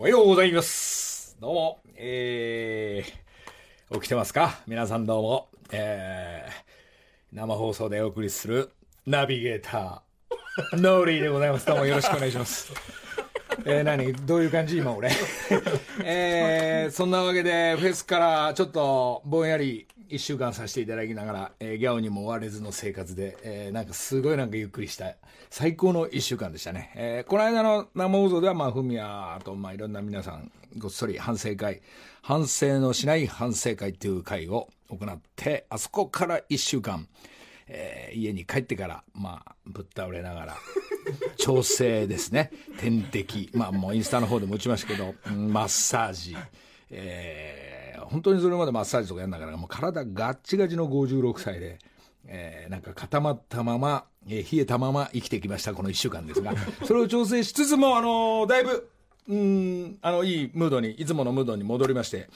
おはようございます。どうも、えー、起きてますか？皆さんどうも。えー、生放送でお送りするナビゲーター、ノーリーでございます。どうもよろしくお願いします。えー、何？どういう感じ？今俺。えー、そんなわけで、フェスからちょっとぼんやり一週間させていただきながら、えー、ギャオにも追われずの生活で、えー、なんかすごいなんかゆっくりした、最高の一週間でしたね。えー、この間の生放送では、まあ、フミヤと、まあ、いろんな皆さん、ごっそり反省会、反省のしない反省会っていう会を行って、あそこから一週間、えー家に帰ってから、まあ、ぶっ倒れながら、調整ですね。点滴。まあ、もうインスタの方でも打ちましたけど、マッサージ。えー本当にそれまでマッサージとかやんながら、もう体ガッチガチの56歳で、えーなんか固まったまま、えー冷えたまま生きてきました、この1週間ですが、それを調整しつつも、あのーだいぶ、うん、あの、いいムードに、いつものムードに戻りまして、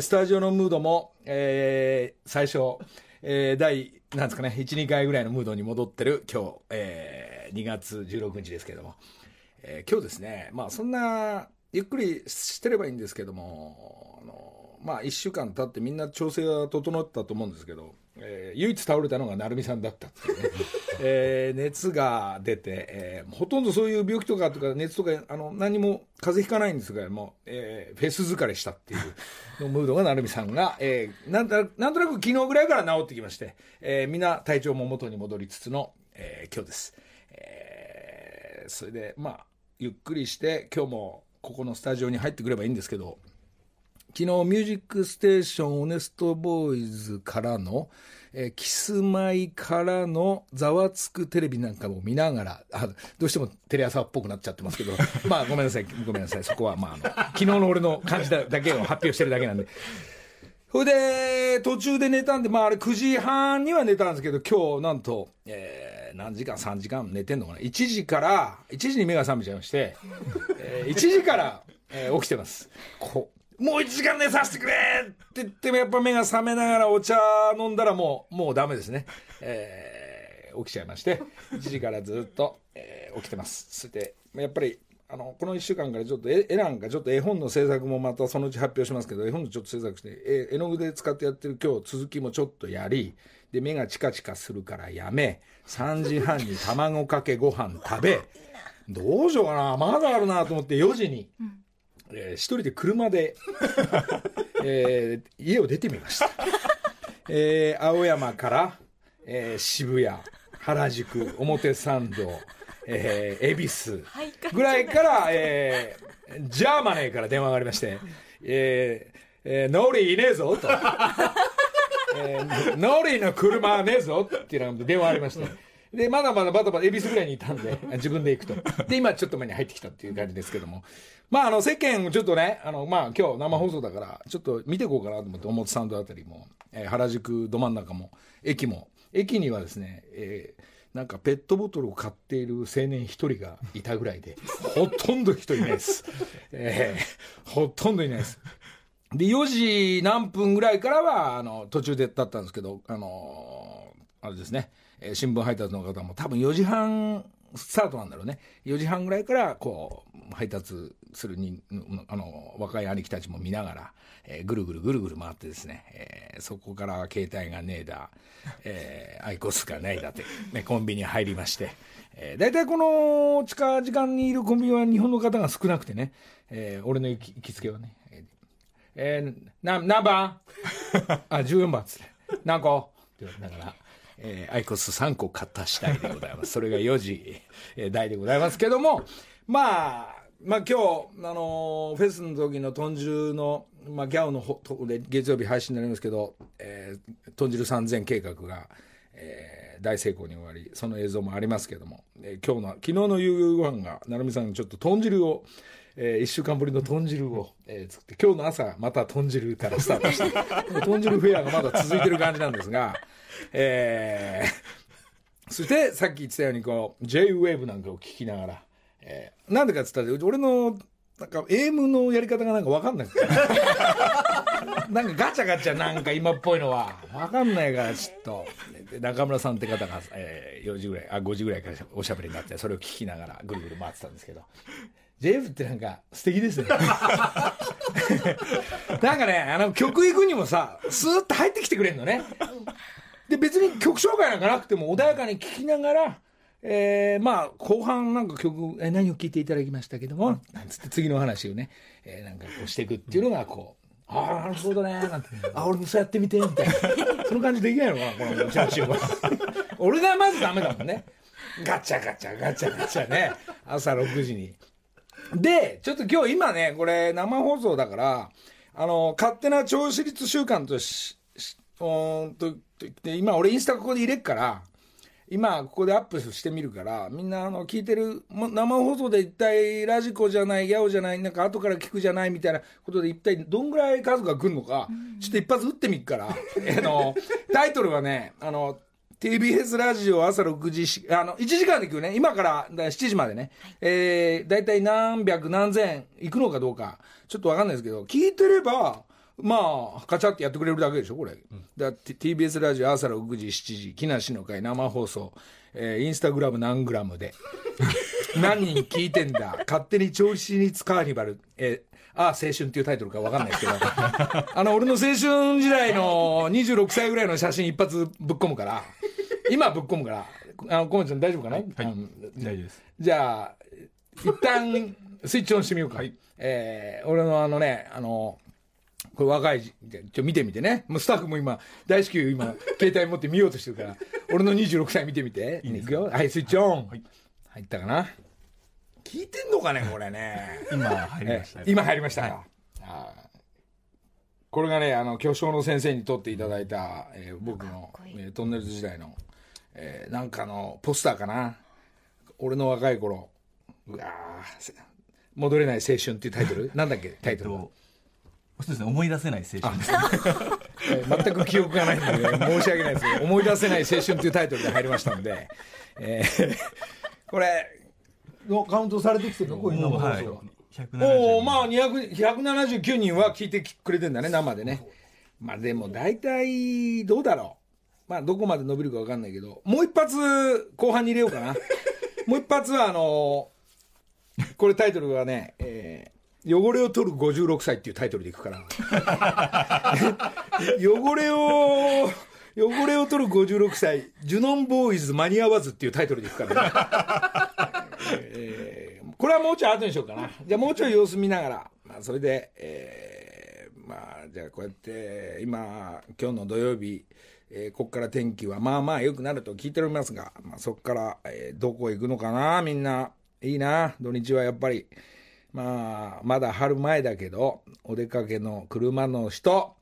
スタジオのムードも、えー最初、えー第、なんですかね、1、2回ぐらいのムードに戻ってる今日、えー2月16日ですけども、えー今日ですね、まあそんな、ゆっくりしてればいいんですけども、あのまあ1週間経ってみんな調整は整ったと思うんですけど、えー唯一倒れたのが成美さんだったっていうね、えー熱が出て、えーほとんどそういう病気とかとか熱とかあの何も風邪ひかないんですがもう、えーフェス疲れしたっていうのムードが成美さんが、えーなんだなんとなく昨日ぐらいから治ってきまして、えーみんな体調も元に戻りつつの、えー今日です。えーそれでまあゆっくりして今日もここのスタジオに入ってくればいいんですけど昨日「ミュージックステーションオネストボーイズ」からの、えーキスマイからの「ざわつくテレビ」なんかも見ながらあどうしてもテレ朝っぽくなっちゃってますけど まあごめんなさいごめんなさいそこはまああの昨日の俺の感じだけを発表してるだけなんで。それで、途中で寝たんで、まああれ9時半には寝たんですけど、今日なんと、えー何時間 ?3 時間寝てんのかな ?1 時から、1時に目が覚めちゃいまして、えー1時から、えー起きてます。こもう1時間寝させてくれって言っても、やっぱ目が覚めながらお茶飲んだらもう、もうダメですね。えー起きちゃいまして、1時からずっと、えー起きてます。そして、やっぱり、あのこの1週間からちょっと絵絵なんかちょっと絵本の制作もまたそのうち発表しますけど絵本のちょっと制作して絵絵の具で使ってやってる今日続きもちょっとやりで目がチカチカするからやめ3時半に卵かけご飯食べどうしようかなまだあるなと思って4時に、えー一人で車で、えー家を出てみました、えー青山から、えー渋谷原宿表参道えー恵比寿ぐらいから、えージャーマネーから電話がありまして、えーえーノーリーいねえぞと、えーノーリーの車はねえぞっていうのが電話ありまして。で、まだまだバタバタ、恵比寿ぐらいにいたんで、自分で行くと。で、今ちょっと前に入ってきたっていう感じですけども。まあ、あの、世間、ちょっとね、あの、まあ、今日生放送だから、ちょっと見ていこうかなと思って、表参道あたりも、えー原宿ど真ん中も、駅も、駅にはですね、えーなんかペットボトルを買っている青年一人がいたぐらいで、ほとんど人いないです。えーほとんどいないです。で、4時何分ぐらいからは、あの、途中でだったんですけど、あのあれですね、えー新聞配達の方も多分4時半スタートなんだろうね。4時半ぐらいから、こう、配達するに、あの、若い兄貴たちも見ながら、えーぐるぐるぐるぐる回ってですね、えーそこから携帯がねえだ、えーアイコスがないだって、ね、コンビニ入りまして、えー、大体この近時間にいるコンビニは日本の方が少なくてね、えー俺の行き行きつけはね、えーえー、な何番 あ14番っつって。何個って言われながら、えーアイコス3個買った次第でございます。それが4時、えー台でございますけどもまあまあ今日、あのーフェスの時の豚汁の、まあ、ギャオのほとで月曜日配信になりますけど、えー、豚汁3000計画が、えー大成功に終わりその映像もありますけども、えー今日の昨日の夕ご飯が成美さんにちょっと豚汁をえー、1週間ぶりの豚汁を、えー作って今日の朝また豚汁からスタートして 豚汁フェアがまだ続いてる感じなんですが、えーそしてさっき言ってたようにこう J-WAVE なんかを聞きながら、えーなんでかっつったら俺のなんか AM のやり方がなんか分かんない。なんかガチャガチャなんか今っぽいのは分かんないからちょっと。で中村さんって方が、えー4時ぐらいあ5時ぐらいからおしゃべりになってそれを聞きながらぐるぐる回ってたんですけど JF ってなんか素敵ですね。なんかね、あの曲行くにもさ、スーッと入ってきてくれるのね。で、別に曲紹介なんかなくても穏やかに聴きながら、えー、まあ、後半なんか曲、えー、何を聴いていただきましたけども、なんつって次の話をね、えー、なんかこうしていくっていうのがこう、ああ、なるほどね、なんて、あ、俺もそうやってみて、みたいな。その感じできないのかな、このうちのチームは。俺がまずダメだもんね。ガチャガチャガチャガチャね。朝6時に。で、ちょっと今日今ね、これ生放送だから、あの、勝手な調子率習慣とし、しうんと、今俺インスタここで入れっから、今ここでアップしてみるからみんなあの聞いてる生放送で一体ラジコじゃないギャオじゃないなんか後から聞くじゃないみたいなことで一体どんぐらい数が来るのか、ちょっと一発打ってみっから。あのタイトルはねあの TBS ラジオ朝6時あの1時間で行くね今から7時までね、えー、大体何百何千行くのかどうかちょっと分かんないですけど聞いてればまあ、カチャってやってくれるだけでしょ、これ。うん、だ TBS ラジオ朝6時、7時、木梨の会生放送、えー、インスタグラム何グラムで。何人聞いてんだ勝手に調子につカーニバル。えーああ、青春っていうタイトルか分かんないですけど、あの、俺の青春時代の26歳ぐらいの写真一発ぶっ込むから、今ぶっ込むから、あの、コメちゃん大丈夫かな？はい、大丈夫です。じゃあ、一旦、スイッチオンしてみようか。はい、えー、俺のあのね、あの、これ若い、ちょ、見てみてね。もうスタッフも今、大至急今、携帯持って見ようとしてるから、俺の26歳見てみて。いいくよ。はい、スイッチオン。はい、入ったかな？聞いてんのかね、これね。今入りました、今入りましたか。はい、これがね、あの、巨匠の先生に撮っていただいた、えー、僕の、えー、トンネルズ時代の、えー、なんかのポスターかな。俺の若い頃。うわ戻れない青春っていうタイトル？なんだっけ、タイトル。そうですね、思い出せない青春です、全く記憶がないので、申し訳ないですけど、思い出せない青春というタイトルで入りましたので、えー、これ、のカウントされてきてるの？こういうの。も、はい、おおまあ179人は聞いてくれてんだね生でね。まあでも大体どうだろう。まあどこまで伸びるか分かんないけど。もう一発後半に入れようかな。もう一発はあのー、これタイトルがね、えー汚れを取る56歳っていうタイトルでいくから。汚れを汚れを取る56歳ジュノンボーイズ間に合わずっていうタイトルでいくからね、えー、これはもうちょい後にしようかな。じゃあもうちょい様子見ながら、まあ、それで、えー、まあじゃあこうやって今今日の土曜日えー、ここから天気はまあまあ良くなると聞いておりますが、まあ、そこから、えー、どこ行くのかな？みんな。いいな？土日はやっぱり。まあ、まだ春前だけど、お出かけの車の人、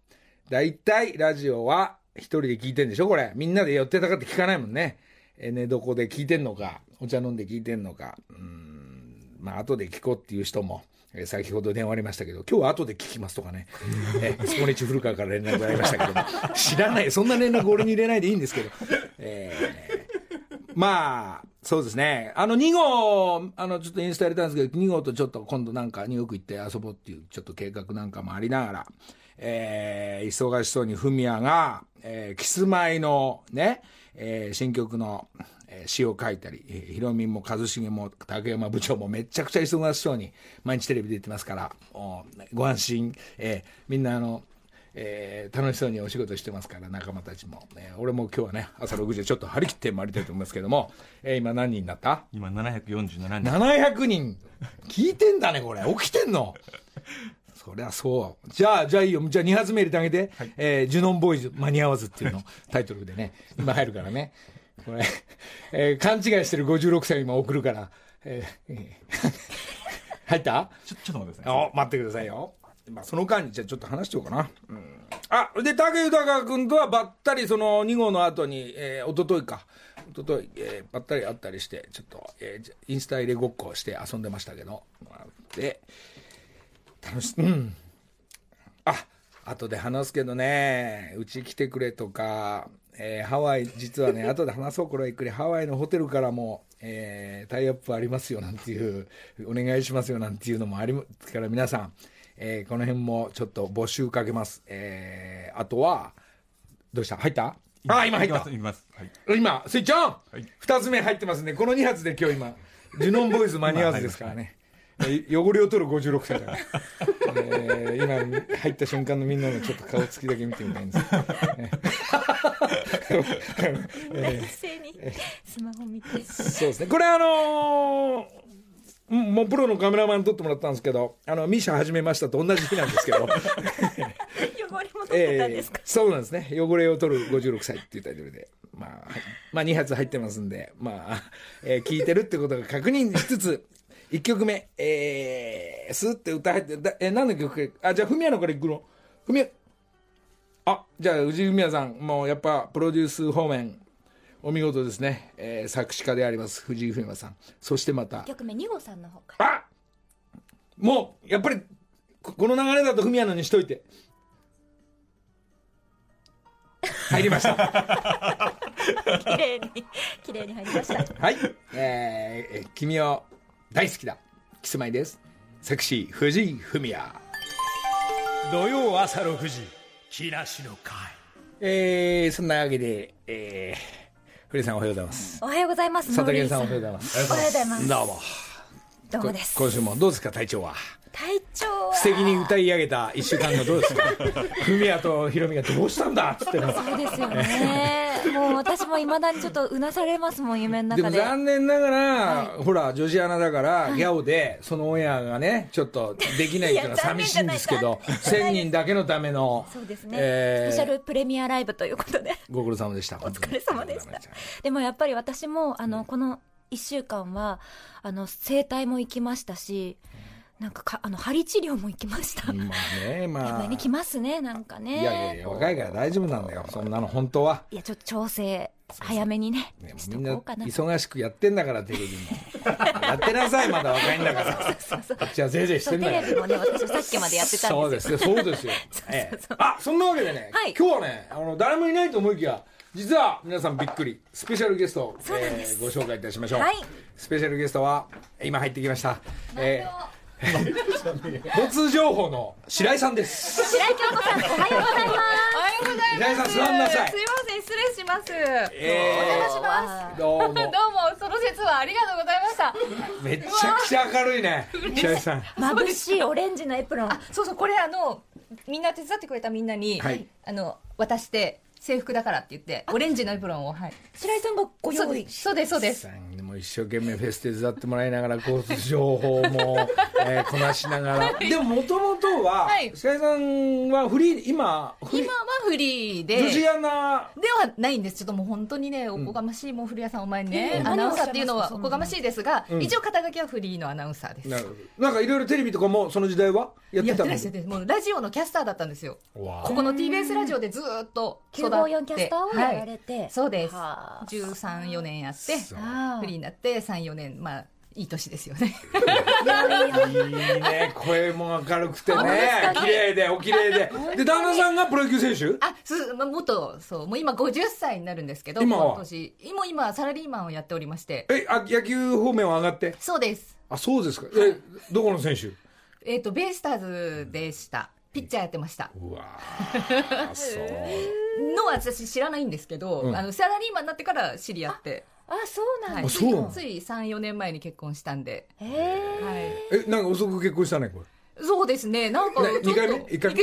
大体ラジオは一人で聞いてんでしょ？これ。みんなで寄ってたかって聞かないもんね。え寝床で聞いてんのか、お茶飲んで聞いてんのか。うん、まあ、後で聞こうっていう人も、え先ほど電話ありましたけど、今日は後で聞きますとかね、えスポニチ古川から連絡がありましたけども、知らない、そんな連絡俺に入れないでいいんですけど、えー、まあ、そうですね。あの、2号、あの、ちょっとインスタやれたんですけど、2号とちょっと今度なんかニューヨーク行って遊ぼうっていう、ちょっと計画なんかもありながら、えー、忙しそうにフミヤが、えー、キスマイのね、えー、新曲の、えー、詩を書いたり、えー、ヒロミも一茂も竹山部長もめちゃくちゃ忙しそうに毎日テレビ出てますから、ご安心、えー、みんなあの、えー、楽しそうにお仕事してますから、仲間たちも。ね、俺も今日はね、朝6時でちょっと張り切って参りたいと思いますけども、えー、今何人になった？今747人。700人聞いてんだね、これ。起きてんのそりゃそう。じゃあ、じゃあいいよ。じゃあ2発目入れてあげて。はい、えー、ジュノンボーイズ間に合わずっていうのタイトルでね、今入るからね。これ、えー、勘違いしてる56歳今送るから。えー、入った？ちょ、ちょっと待ってください。待ってくださいよ。まあ、その間にじゃあちょっと話しておこうかな。うん、あ、で、武豊君とはばったりその2号の後に、えー、おとといか、おととい、えー、ばったり会ったりして、ちょっと、えー、インスタ入れごっこして遊んでましたけど、で、楽し、うん。あ、後で話すけどね、うち来てくれとか、えー、ハワイ、実はね、後で話そう、これゆっくり、ハワイのホテルからも、えー、タイアップありますよなんていう、お願いしますよなんていうのもありますから、皆さん、えー、この辺もちょっと募集かけます。えー、あとは、どうした？入った？あ、今入った。今、スイッチオン、はい、!2 つ目入ってますね。この2発で今日今、ジュノンボーイズ間に合わずですからね。え汚れを取る56歳だから、えー今入った瞬間のみんなのちょっと顔つきだけ見てみたいんですけど 冷静にスマホ見て。そうですね。これあのーうんもうプロのカメラマンに撮ってもらったんですけどあのミシャ始めましたと同じ日なんですけど。汚れも取ってたんですか、そうなんですね。汚れを取る56歳っていうタイトルで。まあ、はい。まあ2発入ってますんでまあ、えー聞いてるってことが確認しつつ1曲目えー、スーって歌入ってだえー何の曲かあじゃあフミヤのから行くの？フミヤあじゃあ藤井フミヤさんもうやっぱプロデュース方面お見事ですね、えー作詞家であります藤井フミヤさん。そしてまた。曲目二号さんの方から。あもうやっぱりここの流れだとフミヤのにしといて。入りました。綺麗に綺麗に入りました。はい、えーえー君を大好きだ。キスマイです。セクシー藤井フミヤ。土曜朝6時木梨の会。えー、そんなわけでえー、古井さんおはようございます。おはようございます佐竹さんおはようございます。おはようございます。どうもどうもです今週もどうですか体調は？体調は。素敵に歌い上げた一週間がどうですか？フミヤとヒロミがどうしたんだ？っつってのそうですよねもう私もいまだにちょっとうなされますもん夢ので。も中で残念ながら、ほら女子アナだから、ギャオでそのオンエアがねちょっとできないっていうのは寂しいんですけど残念。じゃない1000人だけのためのそうですね、えースペシャルプレミアライブということで。ご苦労様でした。おお疲れ様でした。でもやっぱり私もあのこの1週間はあの整体も行きましたしなんかかあの針治療も行きました、まあねまあ。やっぱりね来ますねなんかね。いやいやいや若いから大丈夫なんだよ。そんなの本当は。いやちょっと調整早めにねみんな忙しくやってんだからテレビも。やってなさいまだ若いんだから。こっちはぜいぜいしてんだよテレビもね私もさっきまでやってたそんですよ。うですよ、そうですよ。ええ。あ、そんなわけでね、はい。今日はね、あの誰もいないと思いきや、実は皆さんびっくり、スペシャルゲストを、えーご紹介いたしましょう。はい。スペシャルゲストは今入ってきました。えー、交通情報の白井さんです。白井京子さんおはようございますおはようございます。平井さん座んなさいすいません、失礼します。えーお邪魔します。どうもどう。も、その説はありがとうございました。めちゃくちゃ明るいね、白井さん。眩しいオレンジのエプロンあ、そうそう、これあの、みんな手伝ってくれたみんなに、はいあの、渡して、制服だからって言って、オレンジのエプロンを、はい。白井さんがご用意そうです、そうです、一生懸命フェス手伝ってもらいながら交通情報も、えーこなしながら。でももともとははい。さんはフリー今フリー今はフリーで、女子アナ。ではないんです。ちょっともう本当にね、おこがましい、もう古谷さんお前ね、うん。アナウンサーっていうのはおこがましいですが、うん。一応肩書きはフリーのアナウンサーです。なるほどなんかいろいろテレビとかもその時代はやってたの？やってらっしゃって、もうラジオのキャスターだったんですよ。ここの TBS ラジオでずーっと育って954キャスターをやられて、はい。そうです。はあ。13、4年やってフリーになって3、4年まあいい年ですよね。いいね声も明るくてね。綺麗でお綺麗で。で旦那さんがプロ野球選手？あすまあもっとそうもう今50歳になるんですけど今は？今年。今今サラリーマンをやっておりまして。えあ野球方面は上がって？そうです。あそうですか。えどこの選手？えっ、とベイスターズでした。ピッチャーやってました。うわーそう。のは私知らないんですけど、うん。あのサラリーマンになってから知り合ってあそうなんはい、ですあそうなの？つい34年前に結婚したんで、へえはい、えなんか遅く結婚したねこれ。そうですね。なんか二回目？一回目？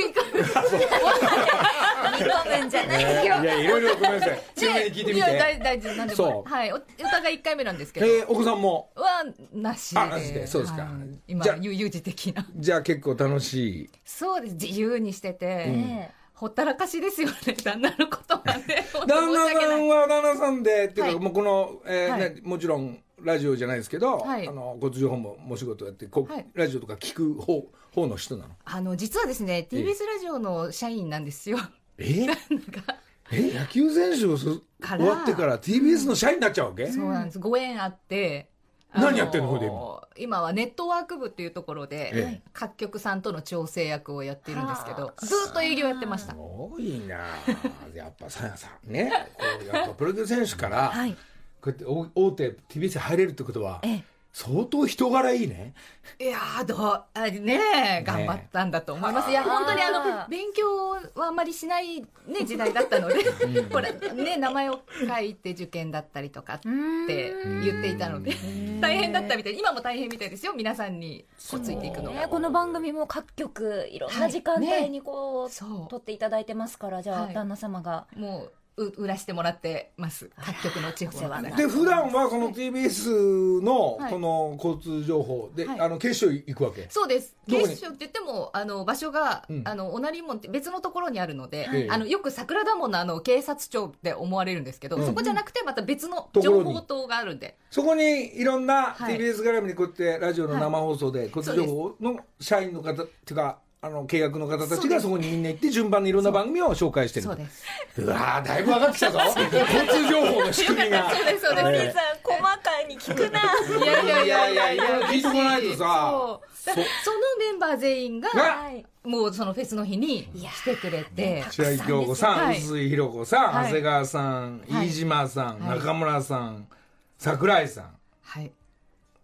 じゃないよ。いやいろいろごめんなさい。強めに聞いてみいやて大大丈夫なんでそもはい。おお互い1回目なんですけど、えーお子さんも？はなしで。あなしで。そうですか。はい今じゃあ悠々自適な。じゃあ結構楽しい。そうです。自由にしてて、ねほったらかしですよね。旦那のことはね。旦那さんは旦那さんでっていうか、はい。もうこの、えーはい。ね、もちろんラジオじゃないですけど、はい。あの交通情報もお仕事やってこう、はい。ラジオとか聞く方方の人なの？あの実はですね TBS ラジオの社員なんですよ。え なんか。え野球選手を終わってから TBS の社員になっちゃうわけ、そうなんです。ご縁あって何やってんの今？今はネットワーク部っていうところで、ええ。各局さんとの調整役をやってるんですけどはあずっと営業やってました。すごいな。やっぱさやさんねこうやっぱプロ野球選手から、はい。こうやって大大手 TBS に入れるってことはええ相当人柄いいね。いやーどうあねえ頑張ったんだと思います、いや本当にあの勉強はあんまりしない、ね、時代だったのでほら、ね、名前を書いて受験だったりとかって言っていたので大変だったみたい今も大変みたいですよ。皆さんにこうついていくのが。ね、この番組も各局いろんな時間帯にこう、そう。撮っていただいてますからじゃあ、はい。旦那様が。もうう売らしてもらってます。各局の地方で、普段はこの TBS のはい。この交通情報で、はい。あの、決勝行くわけ？そうです。警視庁って言ってもあの場所が、うん。あのおなり門って別のところにあるので、ええ。あのよく桜田門のあの警察庁って思われるんですけど、うん。そこじゃなくてまた別の情報塔があるんで。そこにいろんなはい。TBS 絡みにこうやってラジオの生放送で交通情報の社員の方っていうか、あの、契約の方たちがそこにみんな行って順番にいろんな番組を紹介してる。そうです。うわーだいぶ分かってきたぞ。交通情報の仕組みが。そうですそうです、ええさん細かいに聞くな。いやいやいやいや。いや聞いてこないとさ。そそのメンバー全員ががはいもうそのフェスの日に来てくれて。白井京子さん、はい。臼井弘子さん、はい。長谷川さん、はい。飯島さん、はい。中村さん、桜井さん、はい。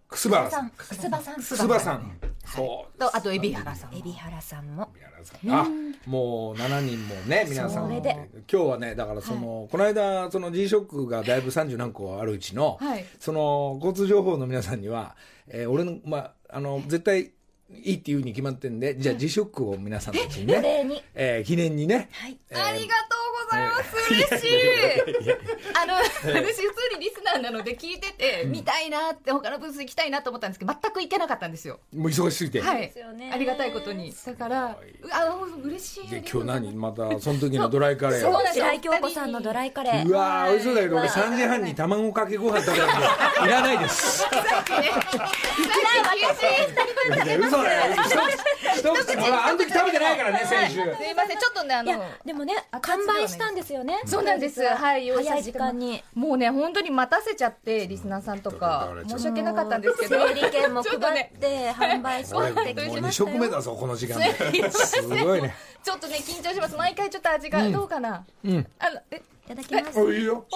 楠原さん、くすばさん。楠葉さん、そう。とあと海老原さんも。海老原さんも。宮原さん。あもう7人もね皆さん。それで。今日はねだからその、この間その G ショックがだいぶ30何個あるうちの、はい。その交通情報の皆さんには、えー俺のまああの絶対いいっていうに決まってんでじゃあ G ショックを皆さんたちにおね、えー記念にね、はい。えーありがとうございます、嬉しい。あの私普通にリスナーなので聞いてて、見たいなって他のブース行きたいなと思ったんですけど全く行けなかったんですよ。もう忙しすぎて、はい。ありがたいことに。だからうあ嬉しい。で今日何？またその時のドライカレーを。そうなんです。よ白井京子さんのドライカレー。うわー美味しそうだけど俺3時半に卵かけご飯食べるんでいらないです。いや嘘だよ。一口一口ほらあの時食べてないからね先週。すいません。ちょっとねあのいやでもね完売したんですよね。そうなんです。はい早い時間に。もうね本当に待たせちゃってリスナーさんとか申し訳なかったんですけど。整理券もちょっとね 配って販売して俺もうって。き2ましたよ食目だぞこの時間で。す。ごいね。ちょっとね緊張します。毎回ちょっと味がどうかな、うん。あのえいただきます。いいよ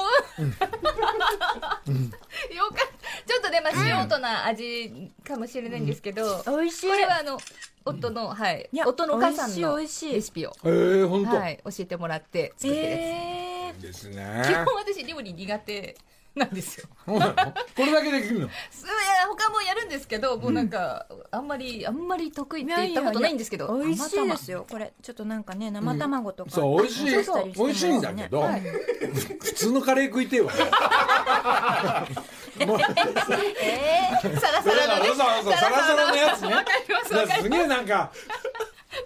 かったちょっとねまあ素人な味かもしれないんですけど、美味しい。これはあの夫の、はい。夫のお母さんのレシピを。えー本当はい教えてもらって作ってるやつ、えー。ですね。基本私料理苦手 なんですよ。これだけできるの？すいや他もやるんですけどもうなんか、あんまりあんまり得意って言ったことないんですけど美味しいですよ。よこれちょっとなんかね生卵とかそう美味しいそうそう美味しいんだけどはい。普通のカレー食いてえわ。もうえーサラサラのね。そうそうサラサラの。やつね。わかりますだわからります。げえなんか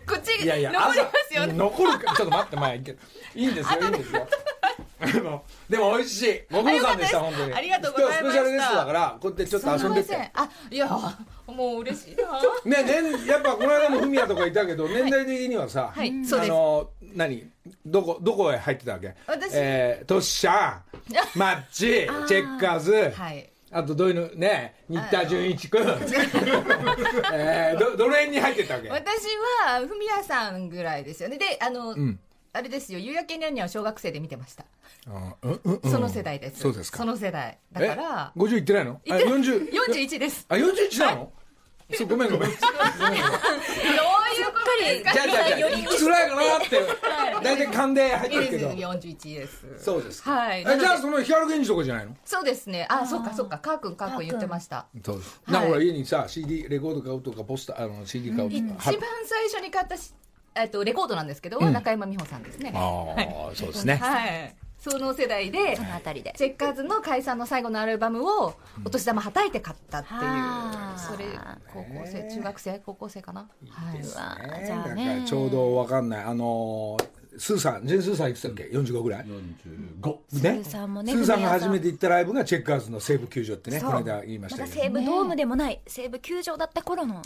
口いやいや残りますよね。残るかちょっと待ってまあいいけど。いいんですよいいんですよで もでも美味しい。ご苦労さんでしたあ本当に。ありがとうございました。今日スペシャルゲストだからこうやってちょっと遊んでって。あいやもう嬉しいな。ね年やっぱこの間もフミヤとかいたけど年代的にはさ、あの何？どこどこへ入ってたわけ？私。えー、トッシャー。マッチ。チェッカーズ、はい。あとどういうの？ね新田純一君。えー、どどの辺に入ってたわけ？私はフミヤさんぐらいですよね。であの、んあれですよ。夕焼けにゃんにゃんを小学生で見てました、あうんうんうん。その世代です。そうですか。その世代。だからえ50いってないの？あ言って40 41です。あ41なの、そうごめんごめん。どういうことですかじゃあじゃあじゃあいくつぐらいかなって。大体勘で入ってるけど。41です。そうですか。はい。えじゃあその光源氏とかじゃないの？そうですね。あそっかそっか。カー君カー君言ってました。そうです。はい。なほら家にさ CD レコード買うとかポスターあの CD 買うとか、一番最初に買ったしえっとレコードなんですけど、ん。中山美穂さんですね。ああ、そうですね。はい。その世代でそのあたりで。チェッカーズの解散の最後のアルバムをお年玉はたいて買ったっていう、はあ。それ高校生中学生高校生かな？はい。わね。じゃあだねちょうどわかんない。あのースーさんジェンスーさんいくつだっけ？45ぐらい？45スーさんもねスーさんが初めてて行ったライブがチェッカーズの西武球場ってねそう。この間言いましたけど西武ドームでもない西武球場だった頃の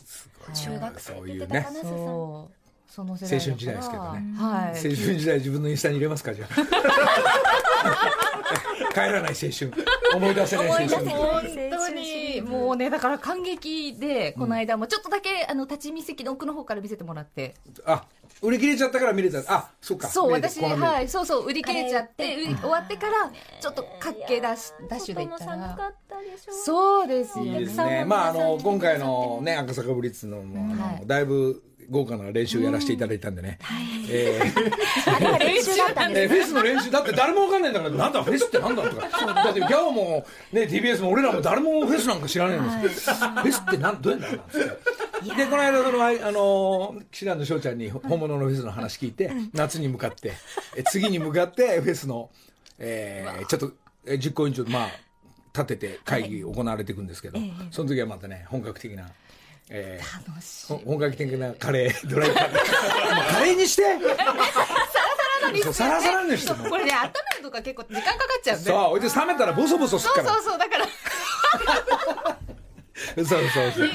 中学生って言ってたかな、スーさんその青春時代ですけどね。はい。青春時代自分のインスタに入れますかじゃあ。帰らない青春。思い出せない青春。思い出せない本当にもうねだから感激でこの間もちょっとだけあの立ち見席の奥の方から見せてもらって、あ売り切れちゃったから見れた。あそうか。そう私はい。そうそう売り切れちゃって終わってからちょっと駆け出しダッシュで行ったら。ったでしょそうですね。まあ、あの、今回のね、赤坂ブリッツの、もうあのはい。だいぶ豪華な練習やらせていただいたんでね。えー。あれは練習だったんえでフェスの練習だって誰もわかんない。んだから、なんだフェスって。なんだとか。だってギャオも、ね、TBS も俺らも誰もフェスなんか知らないんですよ。フェスってなん、どうやんだなんつって。で、この間、その、あの、岸田の翔ちゃんに本物のフェスの話聞いて、夏に向かって、え次に向かってフェスの、えーちょっと、え実行委員長、まあ、立てて会議行われていくんですけど、その時はまたね、本格的な、えー楽しい。ほ本格的なカレー、ドライカレー。カレーにして？サラサラのにして。サラサラにしてもこれね温めるとか結構時間かかっちゃうんで。そう、ほいで冷めたらボソボソすっそうから。そうそうだから。そうそうそう。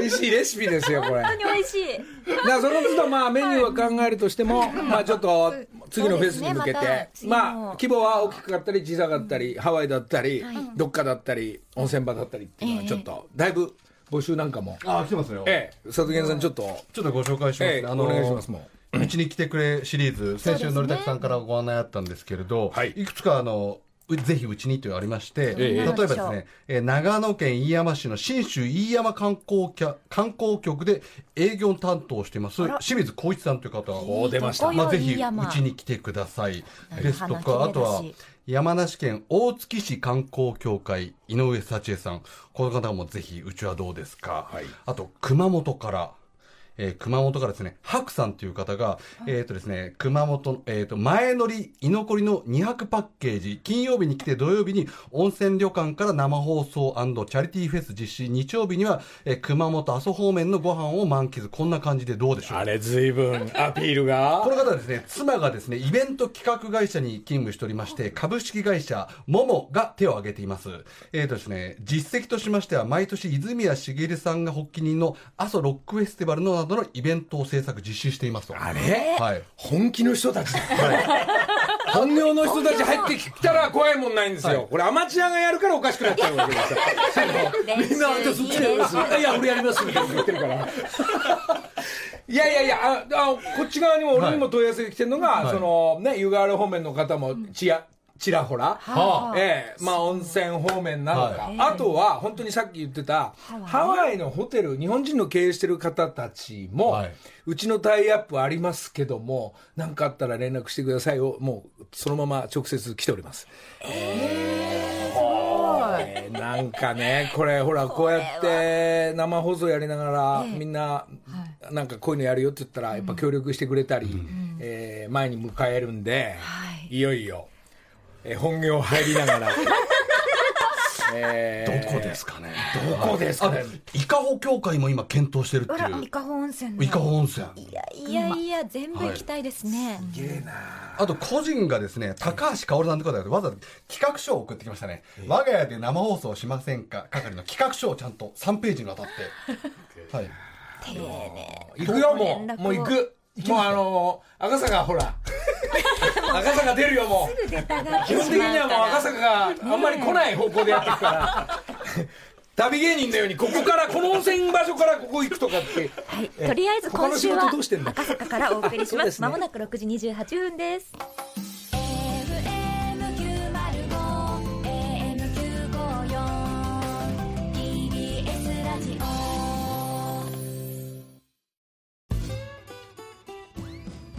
美味しいレシピですよ、これ。本当に美味しい。らその都度まあメニューは考えるとしても、まあちょっと次のフェスに向けそうですねて、ままあ規模は大きかったり小さかったり、ハワイだったり、どっかだったり、温泉場だったりっていうのはちょっと、だいぶ募集なんかも。あ、来てますよ。ええ、佐藤源さんちょっと、ちょっとご紹介しますね。ええ、お願いします、もう。うちに来てくれシリーズ、先週のりたくさんからご案内あったんですけれど、はいい、くつかあの、うぜひうちにというありまして、ええ例えばですね、えー長野県飯山市の信州飯山観光客観光局で営業担当をしています、清水光一さんという方お出ましたまあ、ぜひうちに来てください。ですと花か、あとは山梨県大月市観光協会井上幸恵さん。この方もぜひうちはどうですか。はいあと、熊本から。えー熊本からですね、白さんという方が、えっ、とですね、熊本、えっ、と、前乗り、居残りの2泊パッケージ、金曜日に来て土曜日に温泉旅館から生放送チャリティーフェス実施、日曜日には、えー熊本阿蘇方面のご飯を満喫、こんな感じでどうでしょうあれ随分アピールが。この方はですね、妻がですね、イベント企画会社に勤務しておりまして、株式会社、モモが手を挙げています。えーとですね、実績としましては、毎年泉谷しげるさんが発起人の阿蘇ロックフェスティバルのなどのイベントを制作実施していますと。あれ？はい。本気の人たちだ。本業の人たち入ってきたら怖いもんないんですよ。これアマチュアがやるからおかしくなっちゃうわけですみんなそっちやりますいや、俺やりますみたいな言ってるから。いやいやいや、ああこっち側にも俺にも問い合わせが来てるのが、いそのね、湯河原方面の方もちや、ちらほら、はあ。ええ。まあ温泉方面なのか、はい。あとは本当にさっき言ってたハワイのホテル日本人の経営してる方たちも、はい。うちのタイアップありますけども何かあったら連絡してくださいをもうそのまま直接来ております。えーなんかねこれほらこうやって生放送やりながらみんななんかこういうのやるよって言ったらやっぱ協力してくれたり、えー前に迎えるんで、い、よいよ、えー本業入りながら。えーどこですかね。どこですかね。伊香保協会も今検討してるっていう。伊香保温泉の。伊香保温泉。いやいやいや全部行きたいですね、あと個人がですね、高橋香織さんという方がわざわざ企画書を送ってきましたね。我が家で生放送しませんか？係の企画書をちゃんと3ページにわたって。はい。行くよもう。もう行く。もうあのー赤坂ほら赤坂出るよもう。基本的にはもう赤坂があんまり来ない方向でやっていくから。旅芸人のようにここからこの温泉場所からここ行くとかって。はい、とりあえず今週は赤坂からお送りします。すね。まもなく6時28分です